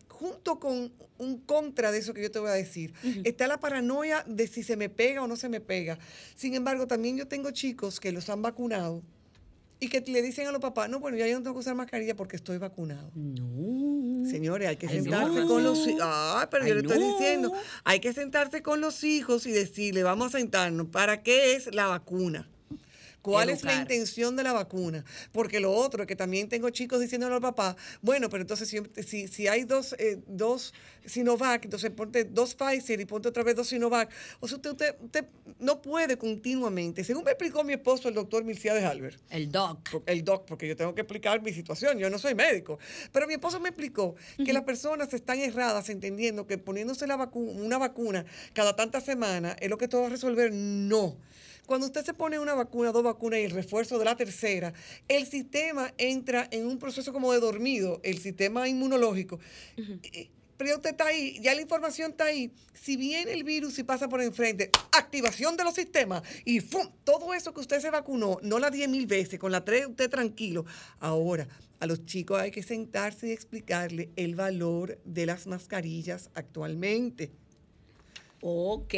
junto con un contra de eso que yo te voy a decir, está la paranoia de si se me pega o no se me pega. Sin embargo, también yo tengo chicos que los han vacunado y que le dicen a los papás, no, bueno, ya yo no tengo que usar mascarilla porque estoy vacunado. No. Señores, hay que Ay, sentarse no. con los hijos. Ay, pero yo le estoy diciendo, hay que sentarse con los hijos y decirle, vamos a sentarnos, ¿para qué es la vacuna? ¿Cuál es la intención de la vacuna? Porque lo otro que también tengo chicos diciéndole al papá, bueno, pero entonces si, si, si hay dos, eh, dos Sinovac, entonces ponte dos Pfizer y ponte otra vez dos Sinovac. O sea, usted, usted, usted no puede continuamente, según me explicó mi esposo, el doctor Milciades Albert, El doc. el doc, porque yo tengo que explicar mi situación, yo no soy médico. Pero mi esposo me explicó que las personas están erradas entendiendo que poniéndose la vacu- una vacuna cada tantas semanas es lo que todo va a resolver. No. Cuando usted se pone una vacuna, dos vacunas y el refuerzo de la tercera, el sistema entra en un proceso como de dormido, el sistema inmunológico. Eh, Pero ya usted está ahí, ya la información está ahí. Si viene el virus y pasa por enfrente, activación de los sistemas y ¡fum! todo eso que usted se vacunó, no la 10 mil veces, con la 3 usted tranquilo. Ahora, a los chicos hay que sentarse y explicarle el valor de las mascarillas actualmente. Ok.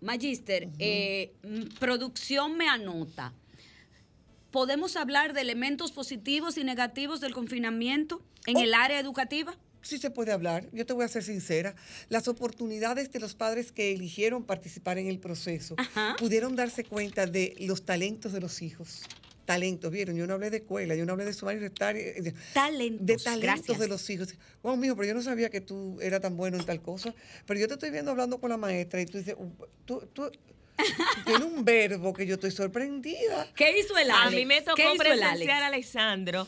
Magister, eh, mm, producción me anota. ¿Podemos hablar de elementos positivos y negativos del confinamiento en Oh. el área educativa? Sí se puede hablar, yo te voy a ser sincera, las oportunidades de los padres que eligieron participar en el proceso Ajá. pudieron darse cuenta de los talentos de los hijos. Talentos, vieron, yo no hablé de escuela, yo no hablé de sumar y restar, eh, de- Talentos. de talentos Gracias. de los hijos. Wow, mijo, pero yo no sabía que tú eras tan bueno en tal cosa. Pero yo te estoy viendo hablando con la maestra y tú dices, "Uh, tú, tú [LAUGHS] tienes un verbo que yo estoy sorprendida. ¿Qué hizo el A Alex? mí me tocó ¿Qué hizo el Alex? presenciar a Alexandro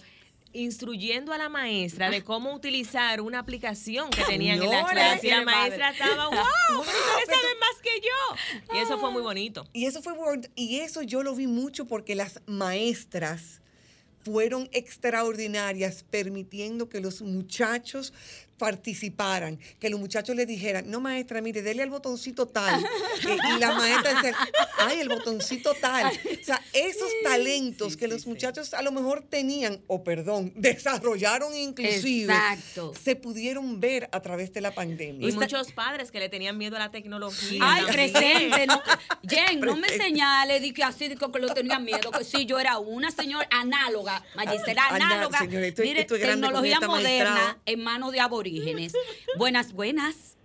instruyendo a la maestra de cómo utilizar una aplicación que tenían en la clase. Y la maestra estaba, wow, ustedes [LAUGHS] saben más que yo. Y eso fue muy bonito. Y eso fue y eso yo lo vi mucho porque las maestras fueron extraordinarias permitiendo que los muchachos participaran, que los muchachos le dijeran, no maestra, mire, dele al botoncito tal. Y la maestra decía, ay, el botoncito tal. O sea, esos talentos que los muchachos a lo mejor tenían, o perdón, [LAUGHS] desarrollaron inclusive, Exacto. se pudieron ver a través de la pandemia. Y muchos padres que le tenían miedo a la tecnología. Ay, presente. No, [LAUGHS] Jen, no me Presente. señale, di que así, di que lo tenía miedo, que sí, yo era una señora análoga, Magister, Ah, análoga. señora, estoy- Mire, con tecnología moderna en manos de aborígenes. Buenas, buenas.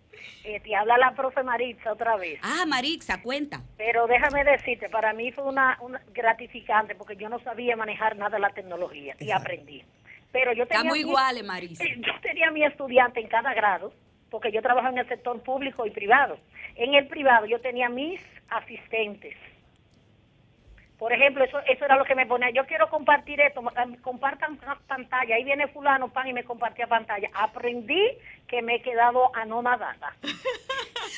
Eh, te habla la profe Maritza otra vez. Ah, Marixa, cuenta. Pero déjame decirte, para mí fue una, una gratificante porque yo no sabía manejar nada de la tecnología y aprendí. Pero yo tenía Estamos mi- iguales, Marisa. [LAUGHS] Yo tenía mi estudiante en cada grado, porque yo trabajo en el sector público y privado. En el privado yo tenía mis asistentes. Por ejemplo, eso, eso era lo que me ponía. Yo quiero compartir esto, am- compartan pantalla. Ahí viene fulano, pan, y me compartía pantalla. Aprendí que me he quedado anonadada. [LAUGHS]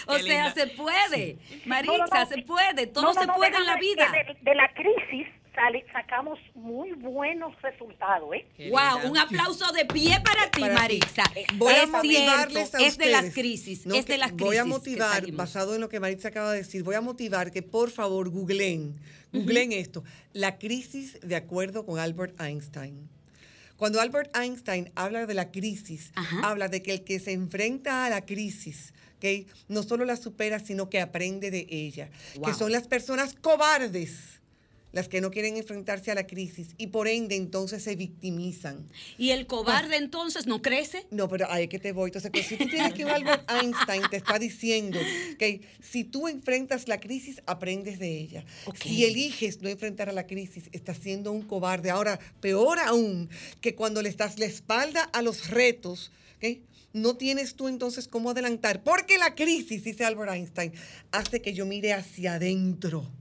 O sea, linda. se puede. Marixa, No, no, no, se puede. Todo no, no, se puede en la vida. De, de la crisis sale- sacamos muy buenos resultados, ¿eh? Wow, linda. un aplauso de pie para ti, Para ti. Marixa. Voy a es cierto, a es de las ustedes, crisis, ¿no? es de Que las crisis. Voy a motivar, basado en lo que Maritza acaba de decir, voy a motivar que por favor googleen, googleen esto, la crisis de acuerdo con Albert Einstein. Cuando Albert Einstein habla de la crisis, Ajá. habla de que el que se enfrenta a la crisis, ¿ok? no solo la supera, sino que aprende de ella, que son las personas cobardes las que no quieren enfrentarse a la crisis y por ende entonces se victimizan. ¿Y el cobarde entonces no crece? No, pero ahí que te voy. Entonces, pues, si tú tienes que Albert [LAUGHS] Einstein te está diciendo que si tú enfrentas la crisis, aprendes de ella. Si eliges no enfrentar a la crisis, estás siendo un cobarde. Ahora, peor aún, que cuando le estás la espalda a los retos, ¿ok? no tienes tú entonces cómo adelantar. Porque la crisis, dice Albert Einstein, hace que yo mire hacia adentro.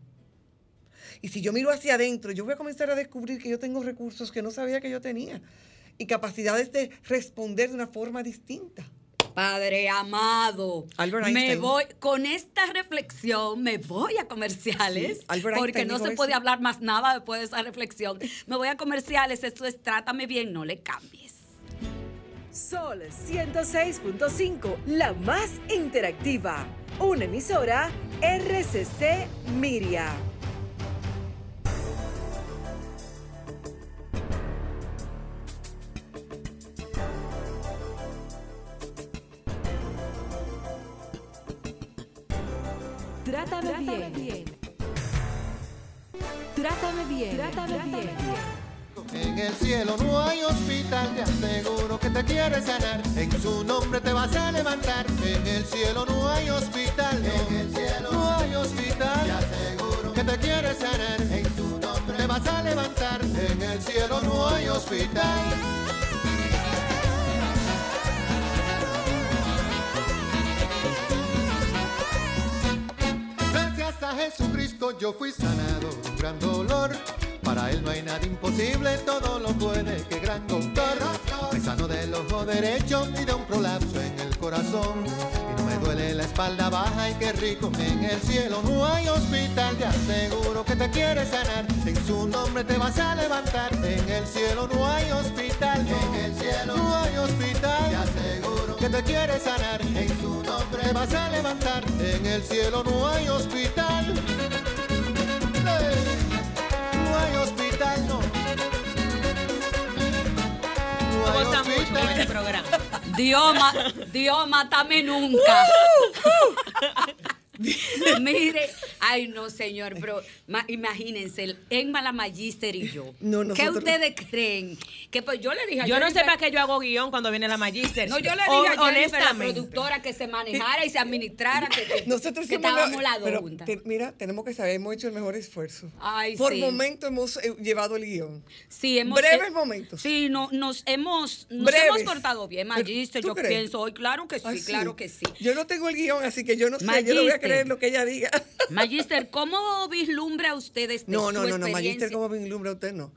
Y si yo miro hacia adentro, yo voy a comenzar a descubrir que yo tengo recursos que no sabía que yo tenía y capacidades de responder de una forma distinta. Padre amado, me voy con esta reflexión, me voy a comerciales, Sí, porque no se eso. puede hablar más nada después de esa reflexión. Me voy a comerciales, esto es trátame bien, no le cambies. Sol 106.5, la más interactiva. Una emisora RCC Miria. Trátame, bien. Trátame bien. Trátame bien. En el cielo no hay hospital, te aseguro que te quiere sanar. En su nombre te vas a levantar. En el cielo no hay hospital, en el cielo no hay hospital, te aseguro que te quiere sanar. En su nombre te vas a levantar. En el cielo no hay hospital. Jesucristo yo fui sanado de un gran dolor. Para él no hay nada imposible, todo lo puede, que gran doctor. Me sano del ojo derecho y de un prolapso en el corazón. Y no me duele la espalda baja y qué rico. En el cielo no hay hospital, te aseguro que te quiere sanar. En su nombre te vas a levantar. En el cielo no hay hospital, en el cielo no hay hospital. Te aseguro que te quiere sanar. En su nombre te vas a levantar. En el cielo no hay hospital. No hay hospital, no. No hay Goza mucho en este hospital. programa. [LAUGHS] Dios, Dios, mátame nunca. [LAUGHS] Mire, ay no, señor, pero ma- imagínense, el Emma la Magister y yo. No, ¿Qué nosotros- ustedes creen? Que pues yo le dije a Yo no sé para qué yo hago guion cuando viene la Magister. No, yo le dije a Jennifer, la honestamente. productora, que se manejara y se administrara, que, que- Nosotros que estábamos la- pero te- mira, tenemos que saber, hemos hecho el mejor esfuerzo. Ay, Por sí. momento hemos eh, llevado el guion. Sí, hemos, Breves eh, momentos. Sí, no, nos hemos, nos Breves. hemos portado bien, Magister, ¿tú yo crees? pienso hoy, claro que sí, Ay, claro que sí. Yo no tengo el guion, así que yo no sé, yo no voy a creer lo que ella diga. Magister, ¿cómo vislumbra usted este No, no, no, no? Magister, como vislumbra usted no.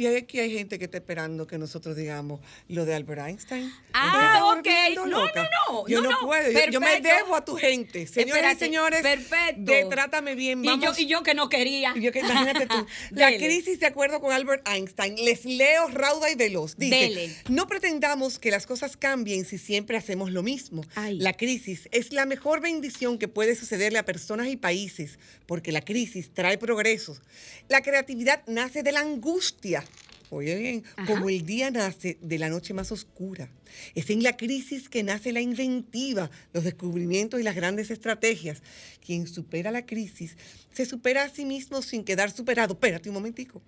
Y aquí hay gente que está esperando que nosotros digamos lo de Albert Einstein. Ah, ok. No, no, no, Yo no, puedo. Yo, yo me debo a tu gente. Señoras Espérate, y señores, perfecto. de Trátame Bien, Y yo, vamos. y yo que no quería. Y yo que imagínate tú, [LAUGHS] la crisis de acuerdo con Albert Einstein, les leo rauda y veloz. Dice, Dele. no pretendamos que las cosas cambien si siempre hacemos lo mismo. Ay. La crisis es la mejor bendición que puede sucederle a personas y países, porque la crisis trae progresos. La creatividad nace de la angustia. Oye bien, como el día nace de la noche más oscura. Es en la crisis que nace la inventiva, los descubrimientos y las grandes estrategias. Quien supera la crisis se supera a sí mismo sin quedar superado. Espérate un momentico.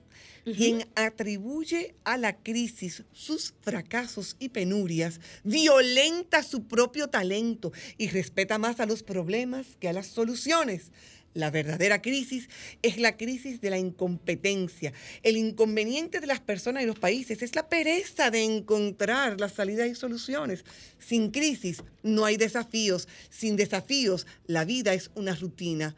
Quien atribuye a la crisis sus fracasos y penurias, violenta su propio talento y respeta más a los problemas que a las soluciones. La verdadera crisis es la crisis de la incompetencia. El inconveniente de las personas y los países es la pereza de encontrar las salidas y soluciones. Sin crisis no hay desafíos. Sin desafíos la vida es una rutina,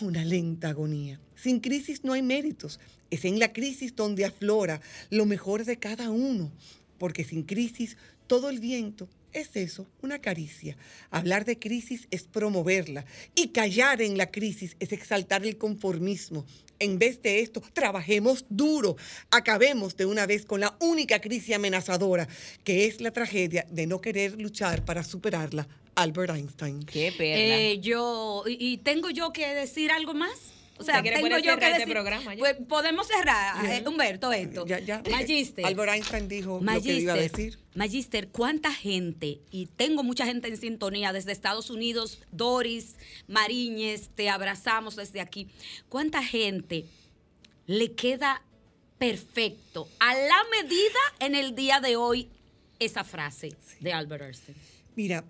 una lenta agonía. Sin crisis no hay méritos. Es en la crisis donde aflora lo mejor de cada uno. Porque sin crisis todo el viento es eso, una caricia. Hablar de crisis es promoverla y callar en la crisis es exaltar el conformismo. En vez de esto, trabajemos duro, acabemos de una vez con la única crisis amenazadora, que es la tragedia de no querer luchar para superarla. Albert Einstein. Qué perla. Eh, yo, y, y tengo yo que decir algo más. O sea, ¿Usted quiere tengo yo que este decir. programa ya? Pues podemos cerrar, eh, Humberto, esto. Ya, ya. Magister. Albert Einstein dijo lo que Magister, iba a decir. Magister, ¿cuánta gente? Y tengo mucha gente en sintonía desde Estados Unidos, Doris, Mariñez, te abrazamos desde aquí. ¿Cuánta gente le queda perfecto, a la medida en el día de hoy, esa frase de Albert Einstein. Mira,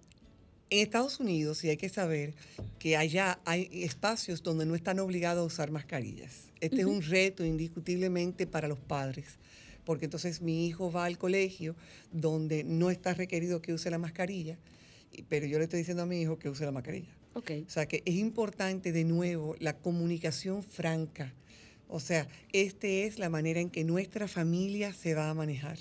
en Estados Unidos, y hay que saber que allá hay espacios donde no están obligados a usar mascarillas. Este Ujú. es un reto indiscutiblemente para los padres, porque entonces mi hijo va al colegio donde no está requerido que use la mascarilla, pero yo le estoy diciendo a mi hijo que use la mascarilla. Ok. O sea que es importante de nuevo la comunicación franca. O sea, esta es la manera en que nuestra familia se va a manejar.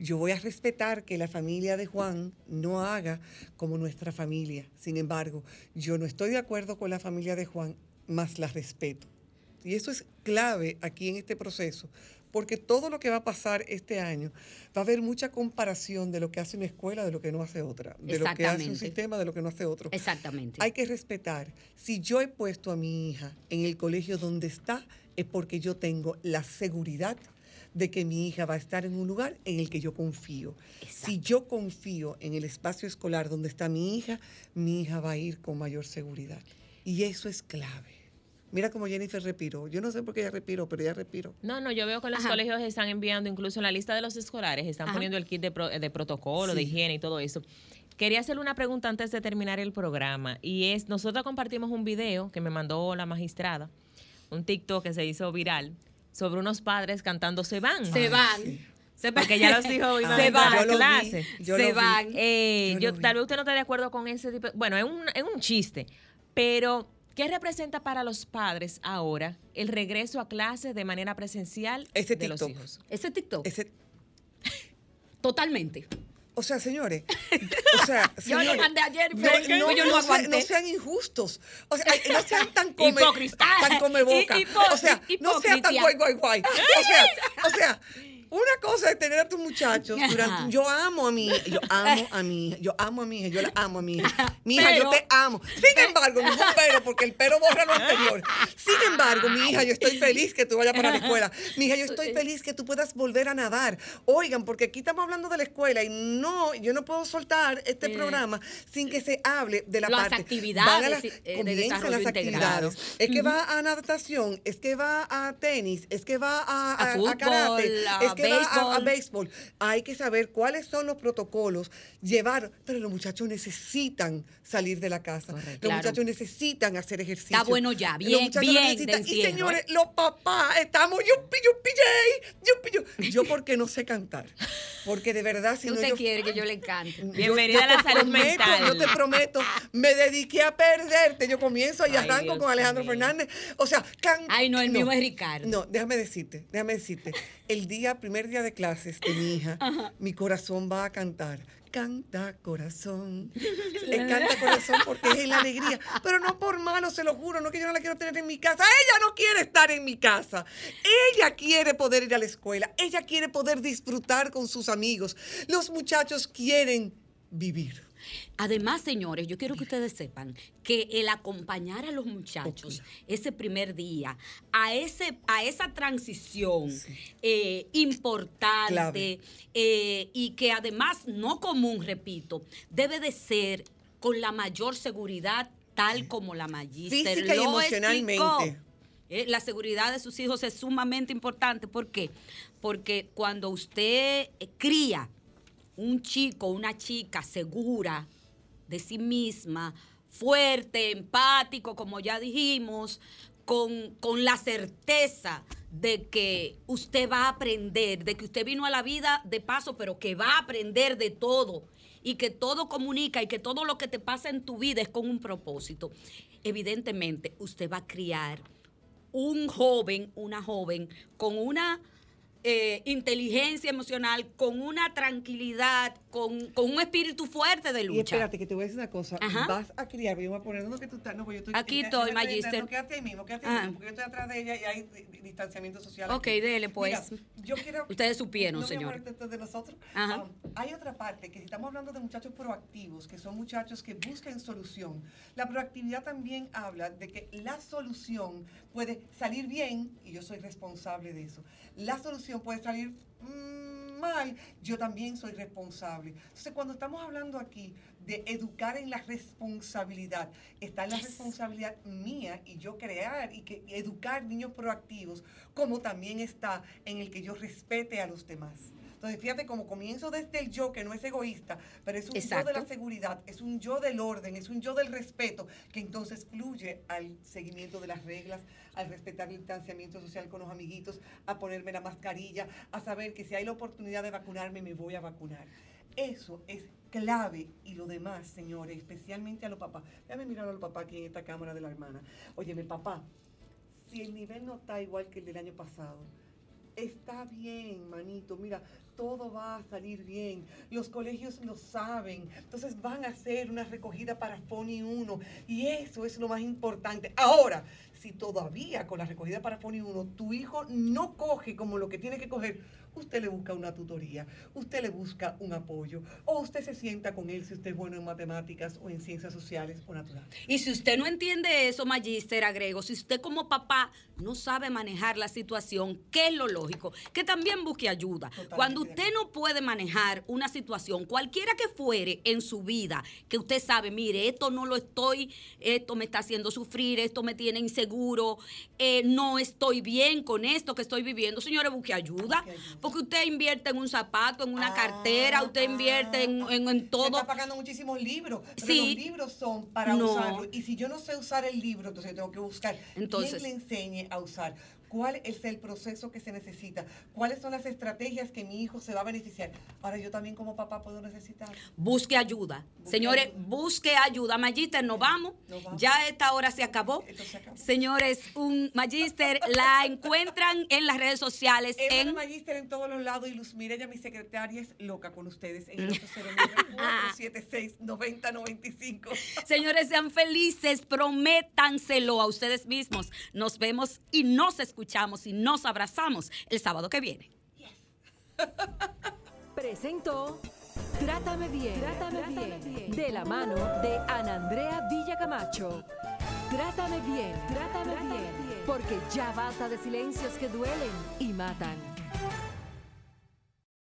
Yo voy a respetar que la familia de Juan no haga como nuestra familia. Sin embargo, yo no estoy de acuerdo con la familia de Juan, más la respeto. Y eso es clave aquí en este proceso, porque todo lo que va a pasar este año va a haber mucha comparación de lo que hace una escuela de lo que no hace otra, de lo que hace un sistema de lo que no hace otro. Exactamente. Hay que respetar. Si yo he puesto a mi hija en el colegio donde está, es porque yo tengo la seguridad de que mi hija va a estar en un lugar en el que yo confío. Si yo confío en el espacio escolar donde está mi hija, mi hija va a ir con mayor seguridad. Y eso es clave. Mira cómo Jennifer respiró. Yo no sé por qué ella respiró, pero ella respiró. No, no, yo veo que los Ajá. colegios están enviando, incluso en la lista de los escolares, están Ajá. poniendo el kit de, pro- de protocolo, de higiene y todo eso. Quería hacerle una pregunta antes de terminar el programa y es, nosotros compartimos un video que me mandó la magistrada, un TikTok que se hizo viral sobre unos padres cantando Se van. Se van. Se Porque ya los hijos iban a Se van. a Yo lo vi, clase. yo Se lo vi. van. Eh, Yo yo, lo vi. tal vez usted no esté de acuerdo con ese tipo. Bueno, es un, es un chiste, pero ¿qué representa para los padres ahora el regreso a clases de manera presencial Ese de los hijos? Ese TikTok. Ese, Totalmente. O sea, señores, [LAUGHS] o sea, Yo lo señores, mandé ayer, no, pero no, yo no no sean, no sean injustos. O sea, no sean tan [LAUGHS] come, tan come boca. O sea, no sean tan guay, guay, guay. O sea, o sea, [LAUGHS] una cosa es tener a tus muchachos [LAUGHS] durante. Yo amo a mi hija, yo amo a mi hija, yo amo a mi hija, yo la amo a mi hija. [LAUGHS] Mi hija, Pero- yo te amo. Sin embargo, ningún pero, porque el pero borra lo anterior. Sin embargo, mi hija, yo estoy feliz que tú vayas para la escuela. Mi hija, yo estoy feliz que tú puedas volver a nadar. Oigan, porque aquí estamos hablando de la escuela y no, yo no puedo soltar este Eh. programa sin que se hable de la Las parte. actividades, Van a las- eh, de comienzan las actividades. Es que va a natación, es que va a tenis, es que va a, A a- a karate, a es que va a- a, béisbol. béisbol. Hay que saber cuáles son los protocolos, llevar, pero los muchachos necesitan salir de la casa. Los claro. muchachos necesitan hacer ejercicio. Está bueno ya, Los bien, muchachos bien de necesitan- Y encierro, señores, ¿eh? los papás estamos yupi, yupi, yay, yupi, yu- Yo porque no sé cantar. Porque de verdad, si ¿Qué no usted yo- quiere que yo le cante? Bienvenida yo a la salud prometo, mental. Yo te prometo, me dediqué a perderte. Yo comienzo y Ay, arranco Dios con Alejandro. Fernández. O sea, can- Ay, no, el mío es Ricardo. No, déjame decirte, déjame decirte. El día, primer día de clases de mi hija, mi corazón va a cantar. Canta corazón. Le [LAUGHS] canta corazón porque es la alegría. Pero no por malo, se lo juro. No que yo no la quiero tener en mi casa. Ella no quiere estar en mi casa. Ella quiere poder ir a la escuela. Ella quiere poder disfrutar con sus amigos. Los muchachos quieren vivir. Además, señores, yo quiero que ustedes sepan que el acompañar a los muchachos ese primer día, a, ese, a esa transición eh, importante eh, y que además no común, repito, debe de ser con la mayor seguridad, tal como la magíster Física y lo emocionalmente. explicó. Eh, la seguridad de sus hijos es sumamente importante. ¿Por qué? Porque cuando usted cría un chico, una chica segura de sí misma, fuerte, empático, como ya dijimos, con, con la certeza de que usted va a aprender, de que usted vino a la vida de paso, pero que va a aprender de todo y que todo comunica y que todo lo que te pasa en tu vida es con un propósito. Evidentemente, usted va a criar un joven, una joven, con una eh, inteligencia emocional, con una tranquilidad, con, con un espíritu fuerte de Y lucha. espérate, que te voy a decir una cosa. Ajá. Vas a criar, yo voy a poner, no que tú estás, no, pues yo estoy Aquí estoy, Magister. No, quédate ahí mismo, quédate ahí Ajá. mismo, porque yo estoy atrás de ella y hay di- di- distanciamiento social. Ok, aquí. dele, pues. Mira, yo quiero, [LAUGHS] Ustedes supieron, no de nosotros. Ajá. Um, hay otra parte, que si estamos hablando de muchachos proactivos, que son muchachos que buscan solución, la proactividad también habla de que la solución puede salir bien, y yo soy responsable de eso. La solución puede salir mm, mal, yo también soy responsable. Entonces, cuando estamos hablando aquí de educar en la responsabilidad. Está en la responsabilidad mía y yo crear y que y educar niños proactivos, como también está en el que yo respete a los demás. Entonces, fíjate cómo comienzo desde el yo, que no es egoísta, pero es un yo de la seguridad, es un yo del orden, es un yo del respeto, que entonces fluye al seguimiento de las reglas, al respetar el distanciamiento social con los amiguitos, a ponerme la mascarilla, a saber que si hay la oportunidad de vacunarme, me voy a vacunar. Eso es clave y lo demás, señores, especialmente a los papás. Déjame mirar a los papás aquí en esta cámara de la hermana. Óyeme, papá, si el nivel no está igual que el del año pasado, está bien, manito. Mira, todo va a salir bien. Los colegios lo saben. Entonces van a hacer una recogida para FONI 1. Y eso es lo más importante. Ahora, si todavía con la recogida para FONI 1 tu hijo no coge como lo que tiene que coger, usted le busca una tutoría, usted le busca un apoyo, o usted se sienta con él si usted es bueno en matemáticas o en ciencias sociales o naturales. Y si usted no entiende eso, Magister, agrego, si usted como papá no sabe manejar la situación, ¿qué es lo lógico? Que también busque ayuda. Cuando usted no puede manejar una situación, cualquiera que fuere en su vida, que usted sabe, mire, esto no lo estoy, esto me está haciendo sufrir, esto me tiene inseguro, eh, no estoy bien con esto que estoy viviendo, señores, busque ayuda. Porque usted invierte en un zapato, en una cartera, usted invierte en, en- en Se todo. está pagando muchísimos libros, pero Sí. los libros son para No. usarlo. Y si yo no sé usar el libro, entonces tengo que buscar Entonces- quién le enseñe a usar. ¿Cuál es el proceso que se necesita? ¿Cuáles son las estrategias que mi hijo se va a beneficiar? Ahora yo también como papá puedo necesitar. Busque ayuda. Señores, busque ayuda. Magister, nos vamos. Nos vamos. Ya esta hora se acabó. Señores, un Magister la [LAUGHS] encuentran en las redes sociales. En Magister en todos los lados y Luz Mireya, mi secretaria, es loca con ustedes en el [LAUGHS] 809-476-9095. Señores, sean felices, prométanselo a ustedes mismos. Nos vemos y nos escuchamos y nos abrazamos el sábado que viene. [LAUGHS] Trátame bien, Trátame, bien, de la mano de Ana Andrea Villacamacho. Trátame bien, Trátame, bien, porque ya basta de silencios que duelen y matan.